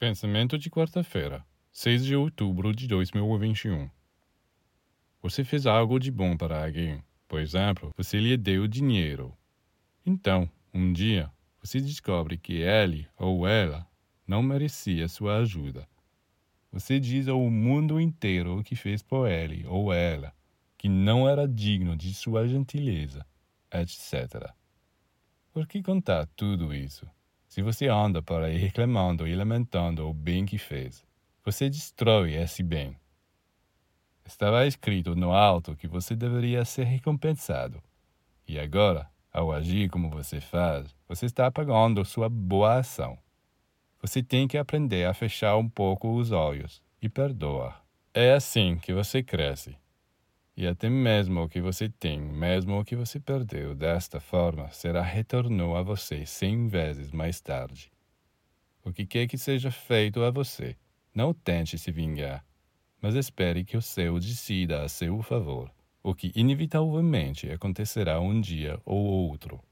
Pensamento de quarta-feira, 6 de outubro de 2021. Você fez algo de bom para alguém. Por exemplo, você lhe deu dinheiro. Então, um dia, você descobre que ele ou ela não merecia sua ajuda. Você diz ao mundo inteiro o que fez por ele ou ela, que não era digno de sua gentileza, etc. Por que contar tudo isso? Se você anda por aí reclamando e lamentando o bem que fez, você destrói esse bem. Estava escrito no alto que você deveria ser recompensado. E agora, ao agir como você faz, você está apagando sua boa ação. Você tem que aprender a fechar um pouco os olhos e perdoar. É assim que você cresce. E até mesmo o que você tem, mesmo o que você perdeu desta forma, será retornou a você cem vezes mais tarde. O que quer que seja feito a você, não tente se vingar, mas espere que o céu decida a seu favor, o que inevitavelmente acontecerá um dia ou outro.